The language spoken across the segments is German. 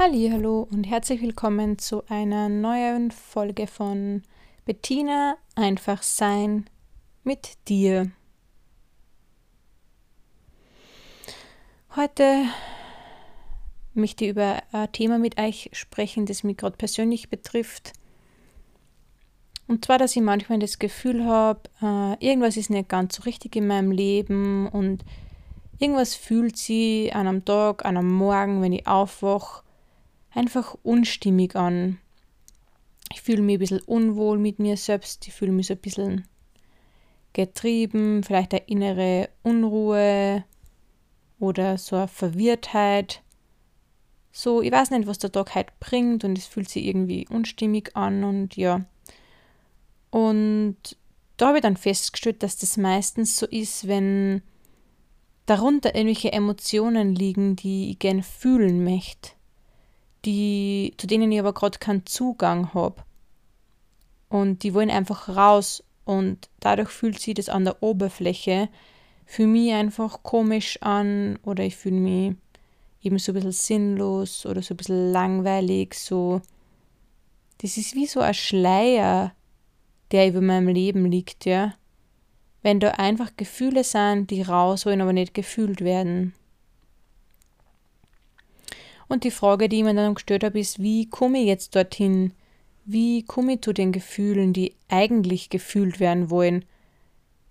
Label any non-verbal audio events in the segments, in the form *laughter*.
Hallo und herzlich willkommen zu einer neuen Folge von Bettina einfach sein mit dir. Heute möchte ich über ein Thema mit euch sprechen, das mich gerade persönlich betrifft. Und zwar, dass ich manchmal das Gefühl habe, äh, irgendwas ist nicht ganz so richtig in meinem Leben und irgendwas fühlt sich an einem Tag, an einem Morgen, wenn ich aufwache, einfach unstimmig an. Ich fühle mich ein bisschen unwohl mit mir selbst, ich fühle mich so ein bisschen getrieben, vielleicht eine innere Unruhe oder so eine Verwirrtheit. So, ich weiß nicht, was der Tag heute bringt und es fühlt sich irgendwie unstimmig an und ja. Und da habe ich dann festgestellt, dass das meistens so ist, wenn darunter irgendwelche Emotionen liegen, die ich gerne fühlen möchte die, zu denen ich aber gerade keinen Zugang habe. Und die wollen einfach raus und dadurch fühlt sich das an der Oberfläche für mich einfach komisch an oder ich fühle mich eben so ein bisschen sinnlos oder so ein bisschen langweilig, so. Das ist wie so ein Schleier, der über meinem Leben liegt, ja. Wenn da einfach Gefühle sind, die raus wollen, aber nicht gefühlt werden. Und die Frage, die mir dann gestellt habe, ist, wie komme ich jetzt dorthin? Wie komme ich zu den Gefühlen, die eigentlich gefühlt werden wollen?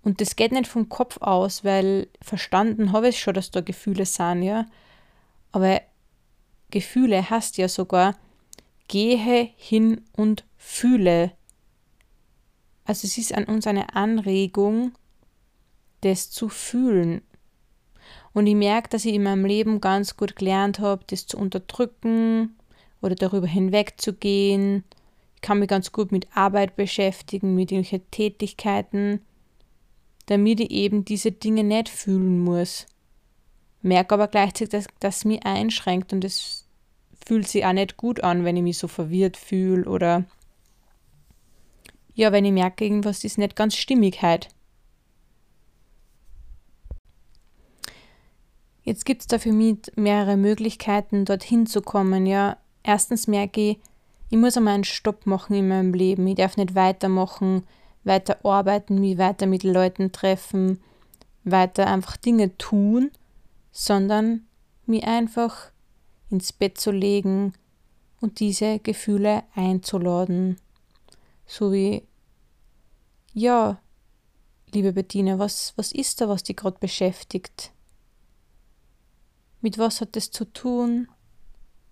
Und das geht nicht vom Kopf aus, weil verstanden habe ich schon, dass da Gefühle sind, ja. Aber Gefühle heißt ja sogar, gehe hin und fühle. Also es ist an uns eine Anregung, das zu fühlen. Und ich merke, dass ich in meinem Leben ganz gut gelernt habe, das zu unterdrücken oder darüber hinwegzugehen. Ich kann mich ganz gut mit Arbeit beschäftigen, mit irgendwelchen Tätigkeiten, damit ich eben diese Dinge nicht fühlen muss. Merke aber gleichzeitig, dass das mich einschränkt und es fühlt sich auch nicht gut an, wenn ich mich so verwirrt fühle oder ja, wenn ich merke, irgendwas ist nicht ganz stimmig heute. Jetzt gibt es da für mich mehrere Möglichkeiten, dorthin zu kommen. Ja, erstens merke ich, ich muss einmal einen Stopp machen in meinem Leben. Ich darf nicht weitermachen, weiter arbeiten, mich weiter mit Leuten treffen, weiter einfach Dinge tun, sondern mich einfach ins Bett zu legen und diese Gefühle einzuladen. So wie, ja, liebe Bettina, was, was ist da, was dich gerade beschäftigt? Mit was hat das zu tun?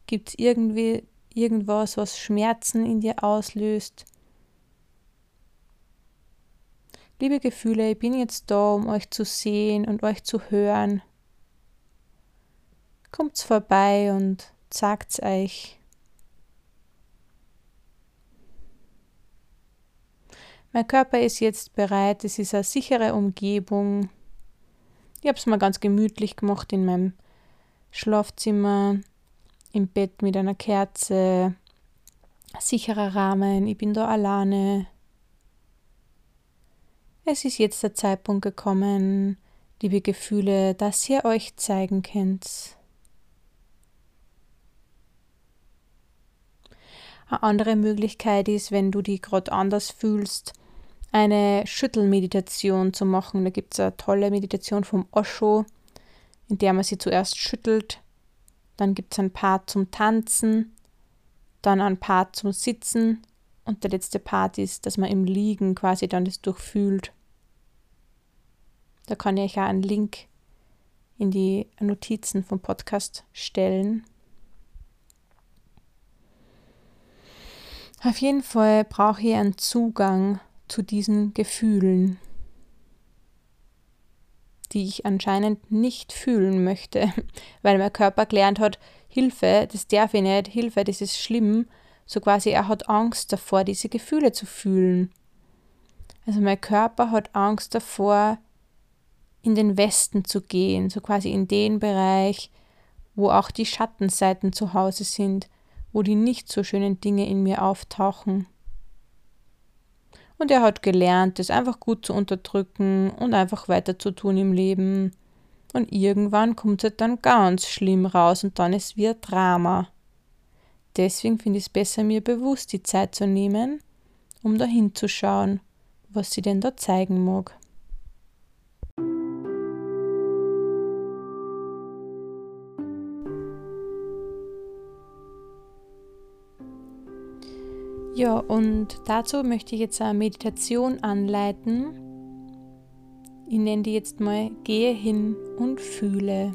Gibt es irgendwie irgendwas, was Schmerzen in dir auslöst? Liebe Gefühle, ich bin jetzt da, um euch zu sehen und euch zu hören. Kommt's vorbei und sagt's euch. Mein Körper ist jetzt bereit, es ist eine sichere Umgebung. Ich habe es mal ganz gemütlich gemacht in meinem Schlafzimmer, im Bett mit einer Kerze, sicherer Rahmen, ich bin da alleine. Es ist jetzt der Zeitpunkt gekommen, liebe Gefühle, dass ihr euch zeigen könnt. Eine andere Möglichkeit ist, wenn du dich gerade anders fühlst, eine Schüttelmeditation zu machen. Da gibt es eine tolle Meditation vom Osho in der man sie zuerst schüttelt. Dann gibt es ein Part zum Tanzen, dann ein Part zum Sitzen und der letzte Part ist, dass man im Liegen quasi dann das durchfühlt. Da kann ich auch einen Link in die Notizen vom Podcast stellen. Auf jeden Fall brauche ich einen Zugang zu diesen Gefühlen die ich anscheinend nicht fühlen möchte, *laughs* weil mein Körper gelernt hat, Hilfe, das darf ich nicht, Hilfe, das ist schlimm. So quasi, er hat Angst davor, diese Gefühle zu fühlen. Also mein Körper hat Angst davor, in den Westen zu gehen, so quasi in den Bereich, wo auch die Schattenseiten zu Hause sind, wo die nicht so schönen Dinge in mir auftauchen. Und er hat gelernt, das einfach gut zu unterdrücken und einfach weiter zu tun im Leben. Und irgendwann kommt es halt dann ganz schlimm raus und dann ist wie ein Drama. deswegen finde ich es besser, mir bewusst die Zeit zu nehmen, um da hinzuschauen, was sie denn da zeigen mag. Ja, und dazu möchte ich jetzt eine Meditation anleiten. Ich nenne die jetzt mal Gehe hin und fühle.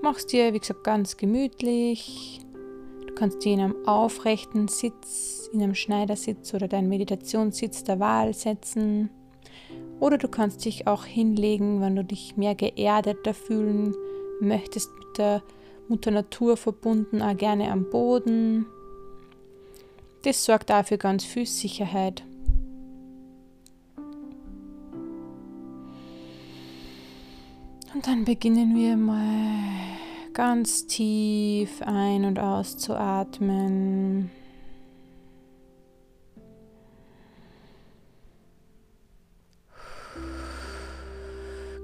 Machst dir, wie gesagt, ganz gemütlich. Du kannst dir in einem aufrechten Sitz, in einem Schneidersitz oder deinen Meditationssitz der Wahl setzen. Oder du kannst dich auch hinlegen, wenn du dich mehr geerdeter fühlen möchtest mit der Mutter Natur verbunden, auch gerne am Boden. Das sorgt dafür ganz viel Sicherheit. Und dann beginnen wir mal ganz tief ein- und auszuatmen.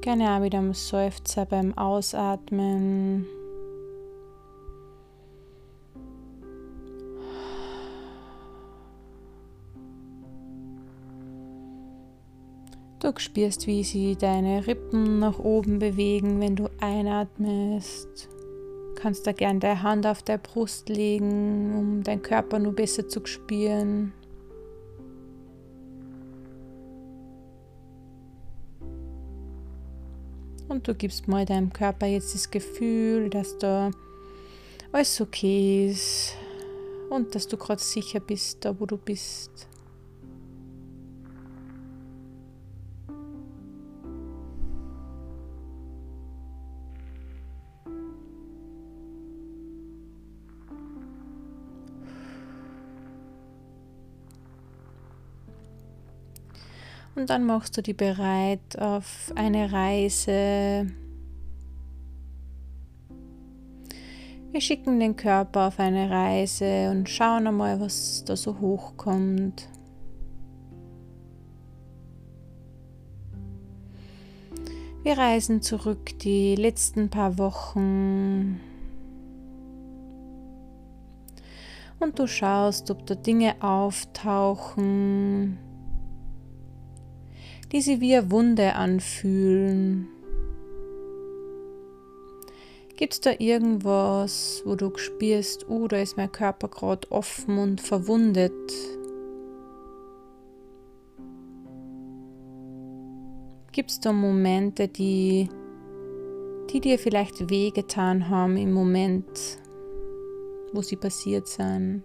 Gerne auch wieder am Seufzer beim Ausatmen. Du spürst, wie sie deine Rippen nach oben bewegen, wenn du einatmest. Du kannst da gern deine Hand auf der Brust legen, um deinen Körper nur besser zu spüren. Und du gibst mal deinem Körper jetzt das Gefühl, dass da alles okay ist und dass du gerade sicher bist, da wo du bist. Und dann machst du dich bereit auf eine Reise. Wir schicken den Körper auf eine Reise und schauen einmal, was da so hochkommt. Wir reisen zurück die letzten paar Wochen und du schaust, ob da Dinge auftauchen, die sie wie eine Wunde anfühlen. Gibt es da irgendwas, wo du spürst, oh, da ist mein Körper gerade offen und verwundet? Gibt es da Momente, die, die dir vielleicht wehgetan haben im Moment, wo sie passiert sind?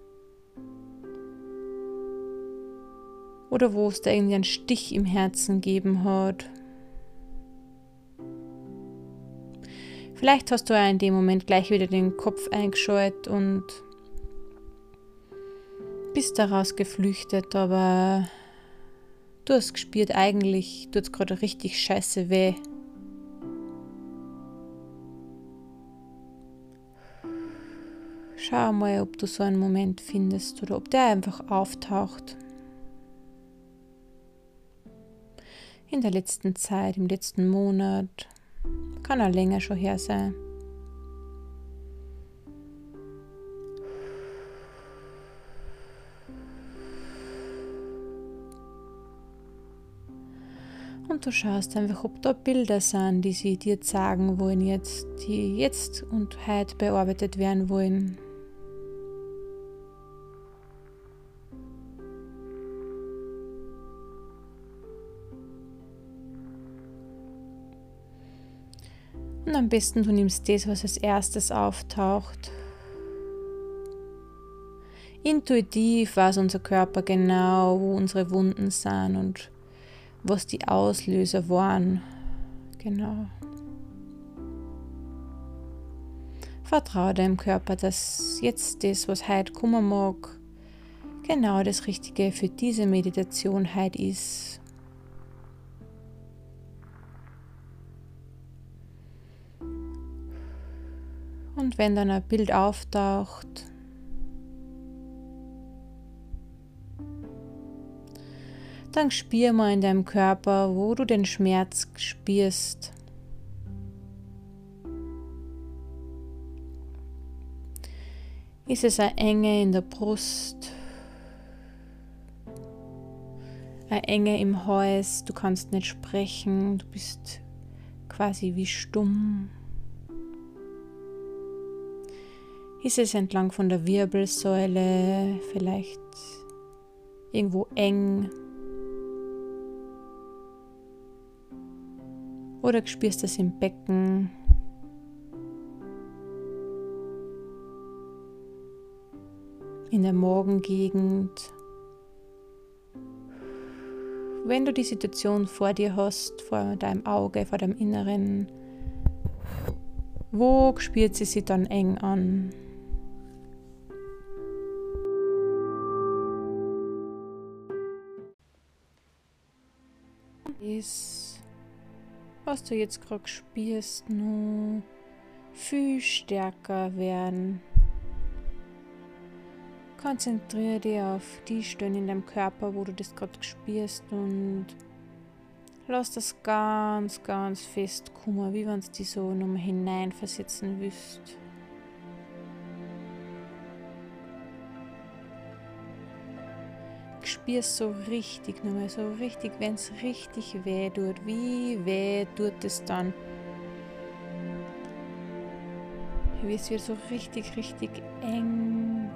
Oder wo es da irgendwie einen Stich im Herzen geben hat. Vielleicht hast du ja in dem Moment gleich wieder den Kopf eingeschaltet und bist daraus geflüchtet, aber du hast gespürt, eigentlich tut es gerade richtig scheiße weh. Schau mal, ob du so einen Moment findest oder ob der einfach auftaucht. In der letzten Zeit, im letzten Monat, kann auch länger schon her sein. Und du schaust einfach, ob da Bilder sind, die sie dir sagen wollen jetzt, die jetzt und heute bearbeitet werden wollen. Besten du nimmst das, was als erstes auftaucht. Intuitiv weiß unser Körper genau, wo unsere Wunden sind und was die Auslöser waren. Genau. Vertraue deinem Körper, dass jetzt das, was heute kommen mag, genau das Richtige für diese Meditation heute ist. Und wenn dann ein Bild auftaucht, dann spür mal in deinem Körper, wo du den Schmerz spürst. Ist es eine Enge in der Brust? Eine Enge im Hals? Du kannst nicht sprechen, du bist quasi wie stumm. Ist es entlang von der Wirbelsäule vielleicht irgendwo eng? Oder spürst du es im Becken? In der Morgengegend? Wenn du die Situation vor dir hast, vor deinem Auge, vor deinem Inneren, wo spürt sie sich dann eng an? Was du jetzt gerade spürst, nur viel stärker werden. Konzentriere dich auf die Stellen in deinem Körper, wo du das gerade spürst und lass das ganz, ganz fest kommen, wie wenn es dich so nochmal hineinversetzen willst. Spürst so richtig nochmal, so richtig, wenn es richtig weh tut. Wie weh tut es dann? Wie es wird so richtig, richtig eng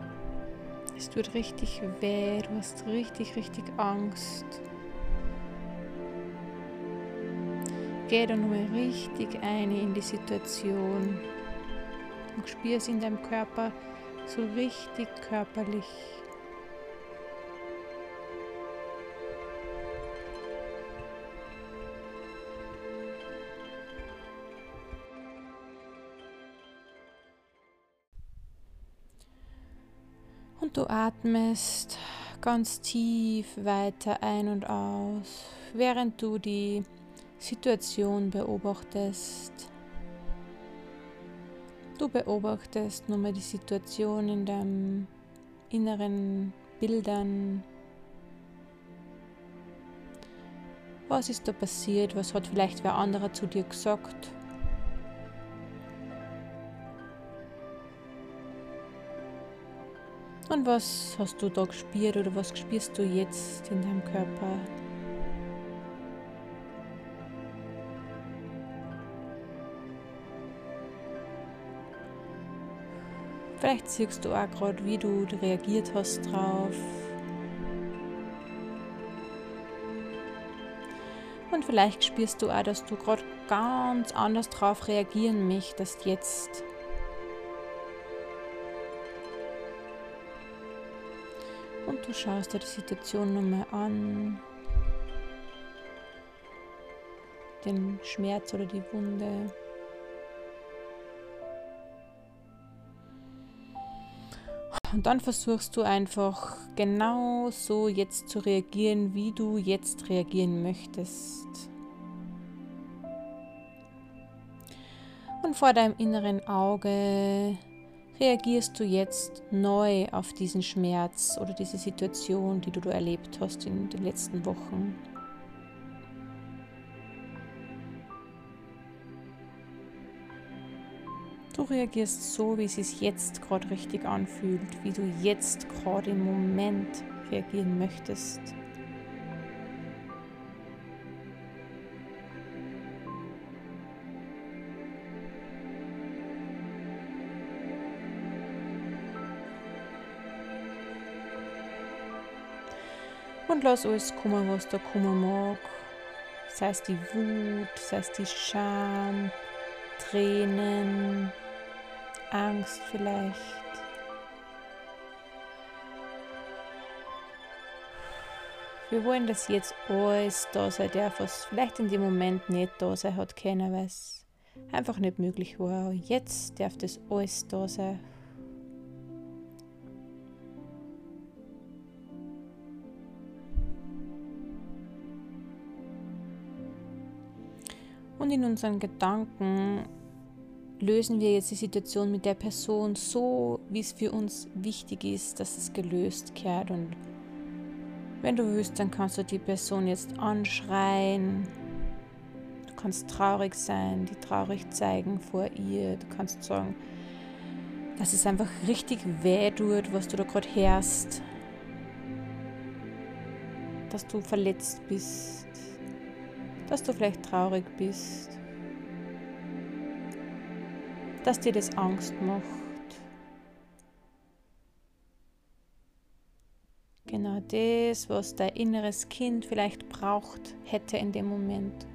es tut richtig weh, du hast richtig, richtig Angst. Geh da nochmal richtig ein in die Situation und spür es in deinem Körper so richtig körperlich. Du atmest ganz tief weiter ein und aus, während du die Situation beobachtest. Du beobachtest nochmal die Situation in deinem inneren Bildern. Was ist da passiert? Was hat vielleicht wer anderer zu dir gesagt? Und was hast du da gespürt oder was spürst du jetzt in deinem Körper? Vielleicht siehst du auch gerade, wie du reagiert hast drauf. Und vielleicht spürst du auch, dass du gerade ganz anders drauf reagieren möchtest jetzt. Du schaust dir die Situation nochmal an. Den Schmerz oder die Wunde. Und dann versuchst du einfach genau so jetzt zu reagieren, wie du jetzt reagieren möchtest. Und vor deinem inneren Auge reagierst du jetzt neu auf diesen Schmerz oder diese Situation, die du erlebt hast in den letzten Wochen? Du reagierst so, wie es sich jetzt gerade richtig anfühlt, wie du jetzt gerade im Moment reagieren möchtest. Und lass alles kommen, was da kommen mag. Sei es die Wut, sei es die Scham, Tränen, Angst vielleicht. Wir wollen, dass jetzt alles da sein darf, was vielleicht in dem Moment nicht da sein hat keiner weiß. Einfach nicht möglich war. Jetzt darf das alles da sein. Und in unseren Gedanken lösen wir jetzt die Situation mit der Person so, wie es für uns wichtig ist, dass es gelöst kehrt. Und wenn du willst, dann kannst du die Person jetzt anschreien. Du kannst traurig sein, die traurig zeigen vor ihr. Du kannst sagen, dass es einfach richtig weh tut, was du da gerade hörst. Dass du verletzt bist. Dass du vielleicht traurig bist. Dass dir das Angst macht. Genau das, was dein inneres Kind vielleicht braucht hätte in dem Moment.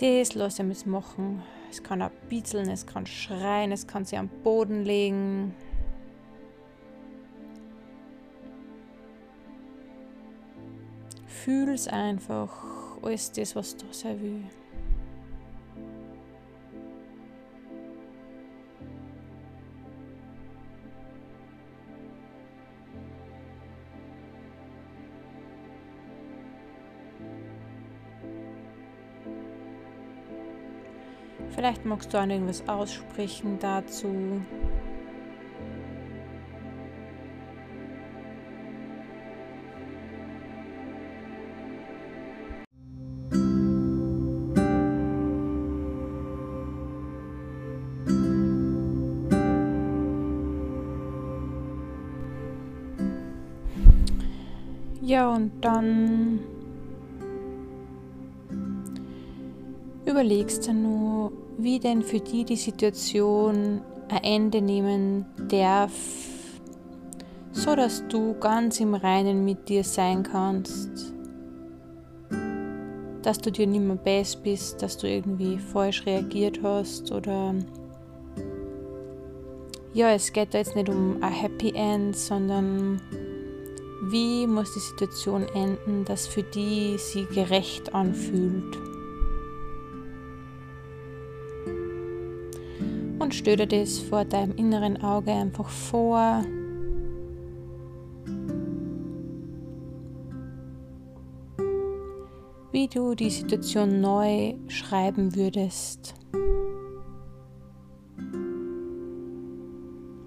Das lass ihm es machen. Es kann auch bitzeln, es kann schreien, es kann sich am Boden legen. Fühl's einfach, alles das, was da sein will. Vielleicht magst du auch irgendwas aussprechen dazu. Ja, und dann überlegst du nur, wie denn für die die Situation ein Ende nehmen darf, so dass du ganz im Reinen mit dir sein kannst, dass du dir nicht mehr best bist, dass du irgendwie falsch reagiert hast oder ja, es geht da jetzt nicht um ein Happy End, sondern wie muss die Situation enden, dass für die sie gerecht anfühlt. und dir das vor deinem inneren Auge einfach vor. Wie du die Situation neu schreiben würdest.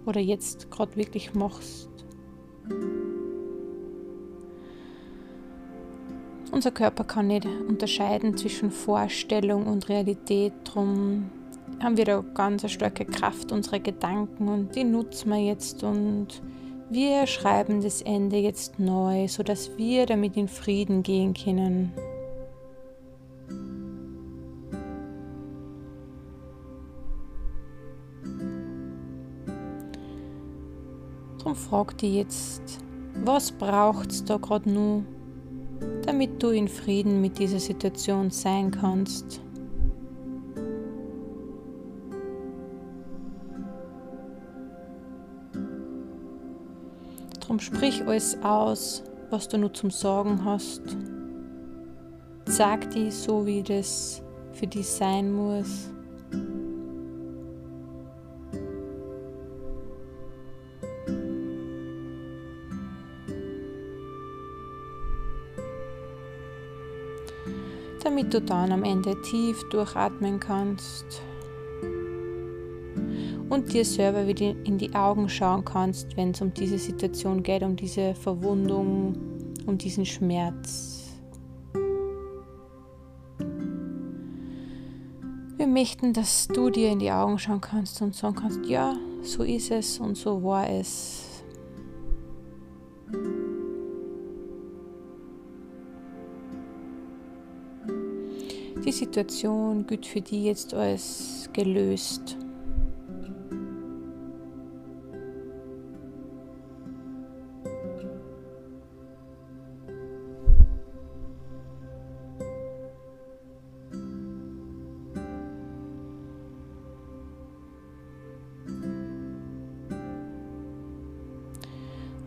Oder jetzt gerade wirklich machst. Unser Körper kann nicht unterscheiden zwischen Vorstellung und Realität, darum haben wir da ganz eine starke Kraft, unsere Gedanken und die nutzen wir jetzt. Und wir schreiben das Ende jetzt neu, sodass wir damit in Frieden gehen können. Darum frag dich jetzt, was braucht es da gerade nur, damit du in Frieden mit dieser Situation sein kannst. Drum sprich alles aus, was du nur zum Sorgen hast. Sag die so, wie das für dich sein muss. Du dann am Ende tief durchatmen kannst und dir selber wieder in die Augen schauen kannst, wenn es um diese Situation geht, um diese Verwundung, um diesen Schmerz. Wir möchten, dass du dir in die Augen schauen kannst und sagen kannst, ja, so ist es und so war es. Die Situation gilt für dich jetzt als gelöst.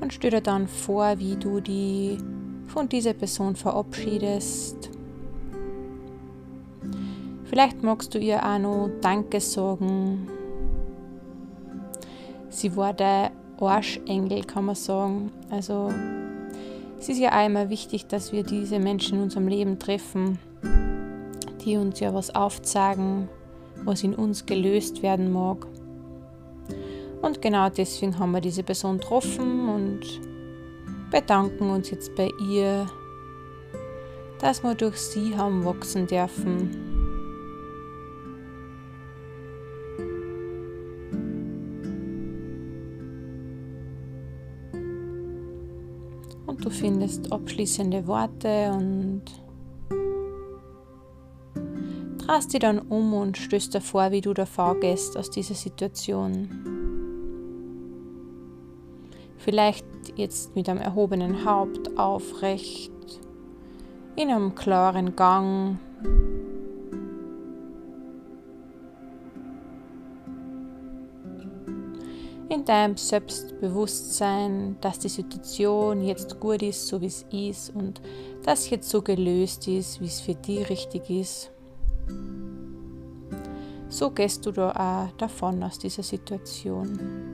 und stell dir dann vor, wie du die von dieser Person verabschiedest. Vielleicht magst du ihr auch noch Danke sagen. Sie war der Arschengel, kann man sagen. Also es ist ja auch immer wichtig, dass wir diese Menschen in unserem Leben treffen, die uns ja was aufzeigen, was in uns gelöst werden mag. Und genau deswegen haben wir diese Person getroffen und bedanken uns jetzt bei ihr, dass wir durch sie haben wachsen dürfen. Du findest abschließende Worte und drehst dich dann um und stößt dir vor, wie du davor gehst aus dieser Situation. Vielleicht jetzt mit einem erhobenen Haupt aufrecht, in einem klaren Gang. Deinem Selbstbewusstsein, dass die Situation jetzt gut ist, so wie es ist und dass jetzt so gelöst ist, wie es für dich richtig ist. So gehst du da auch davon aus dieser Situation.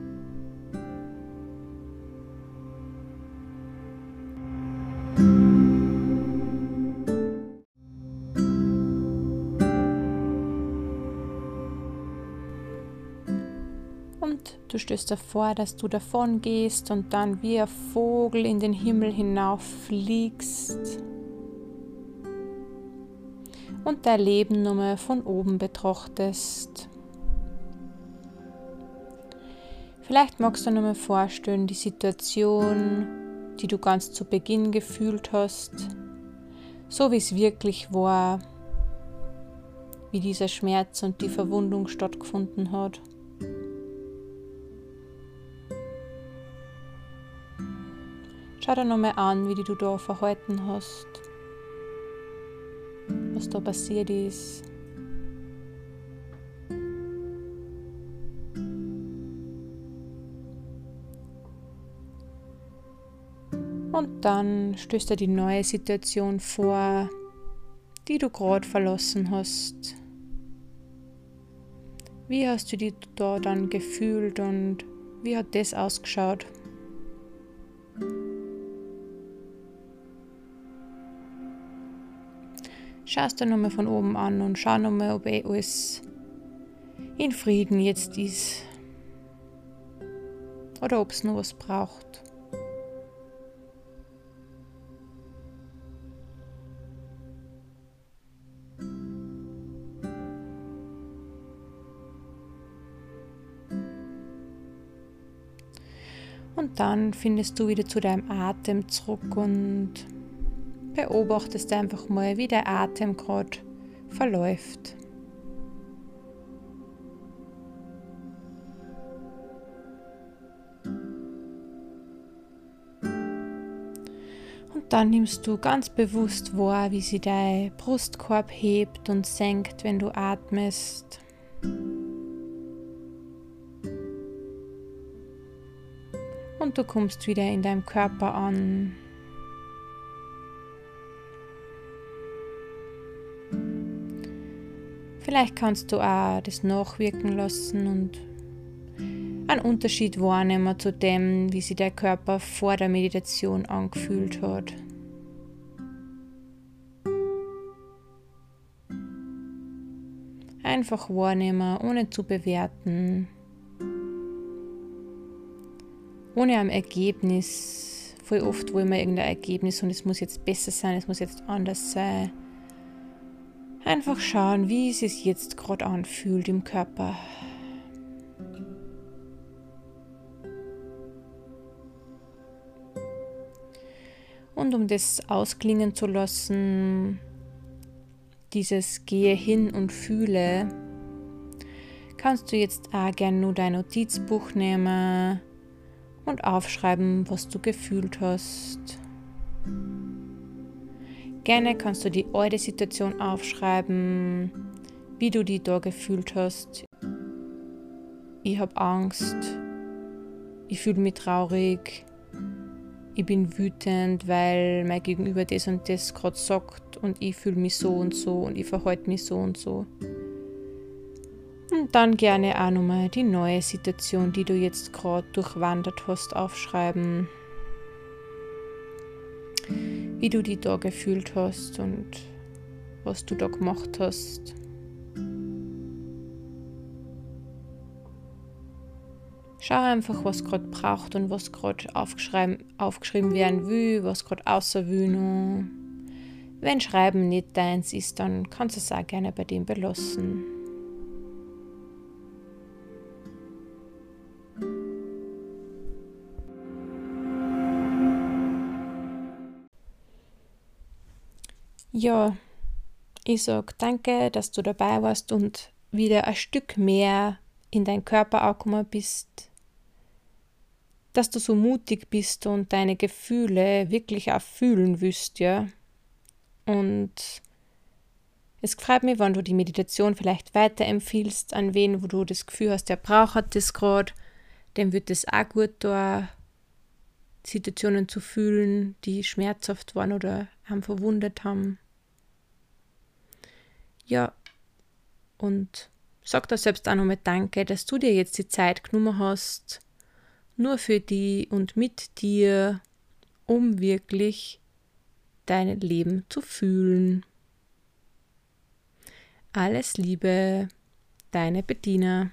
Du stößt davor, dass du davon gehst und dann wie ein Vogel in den Himmel hinauf fliegst und dein Leben nur mal von oben betrachtest. Vielleicht magst du nur mal vorstellen, die Situation, die du ganz zu Beginn gefühlt hast, so wie es wirklich war, wie dieser Schmerz und die Verwundung stattgefunden hat. Schau dir nochmal an, wie du da verhalten hast was da passiert ist. Und dann stößt dir die neue Situation vor, die du gerade verlassen hast. Wie hast du dich da dann gefühlt und wie hat das ausgeschaut? Schau es dir nochmal von oben an und schau nochmal, ob eh alles in Frieden jetzt ist. Oder ob es noch was braucht. Und dann findest du wieder zu deinem Atem zurück und beobachtest einfach mal, wie der Atem gerade verläuft. Und dann nimmst du ganz bewusst wahr, wie sie dein Brustkorb hebt und senkt, wenn du atmest. Und du kommst wieder in deinem Körper an. Vielleicht kannst du auch das nachwirken lassen und einen Unterschied wahrnehmen zu dem, wie sich der Körper vor der Meditation angefühlt hat. Einfach wahrnehmen, ohne zu bewerten, ohne ein Ergebnis. Voll oft wollen wir irgendein Ergebnis und es muss jetzt besser sein, es muss jetzt anders sein. Einfach schauen, wie es sich jetzt gerade anfühlt im Körper. Und um das ausklingen zu lassen, dieses Gehe hin und fühle, kannst du jetzt auch gerne nur dein Notizbuch nehmen und aufschreiben, was du gefühlt hast. Gerne kannst du die alte Situation aufschreiben, wie du die da gefühlt hast. Ich habe Angst, ich fühle mich traurig, ich bin wütend, weil mein Gegenüber das und das gerade sagt und ich fühle mich so und so und ich verhalte mich so und so. Und dann gerne auch nochmal die neue Situation, die du jetzt gerade durchwandert hast, aufschreiben wie du dich da gefühlt hast und was du da gemacht hast. Schau einfach, was gerade braucht und was gerade aufgeschrieben, aufgeschrieben werden will, was gerade außer will. Wenn Schreiben nicht deins ist, dann kannst du es auch gerne bei dem belassen. Ja, ich sag danke, dass du dabei warst und wieder ein Stück mehr in deinen Körper angekommen bist, dass du so mutig bist und deine Gefühle wirklich auch fühlen willst, ja. Und es freut mich, wenn du die Meditation vielleicht weiterempfiehlst an wen, wo du das Gefühl hast, der braucht das gerade, dem wird es auch gut da, Situationen zu fühlen, die schmerzhaft waren oder haben verwundet haben. Ja, und sag da selbst auch nochmal Danke, dass du dir jetzt die Zeit genommen hast, nur für die und mit dir, um wirklich dein Leben zu fühlen. Alles Liebe, deine Bettina.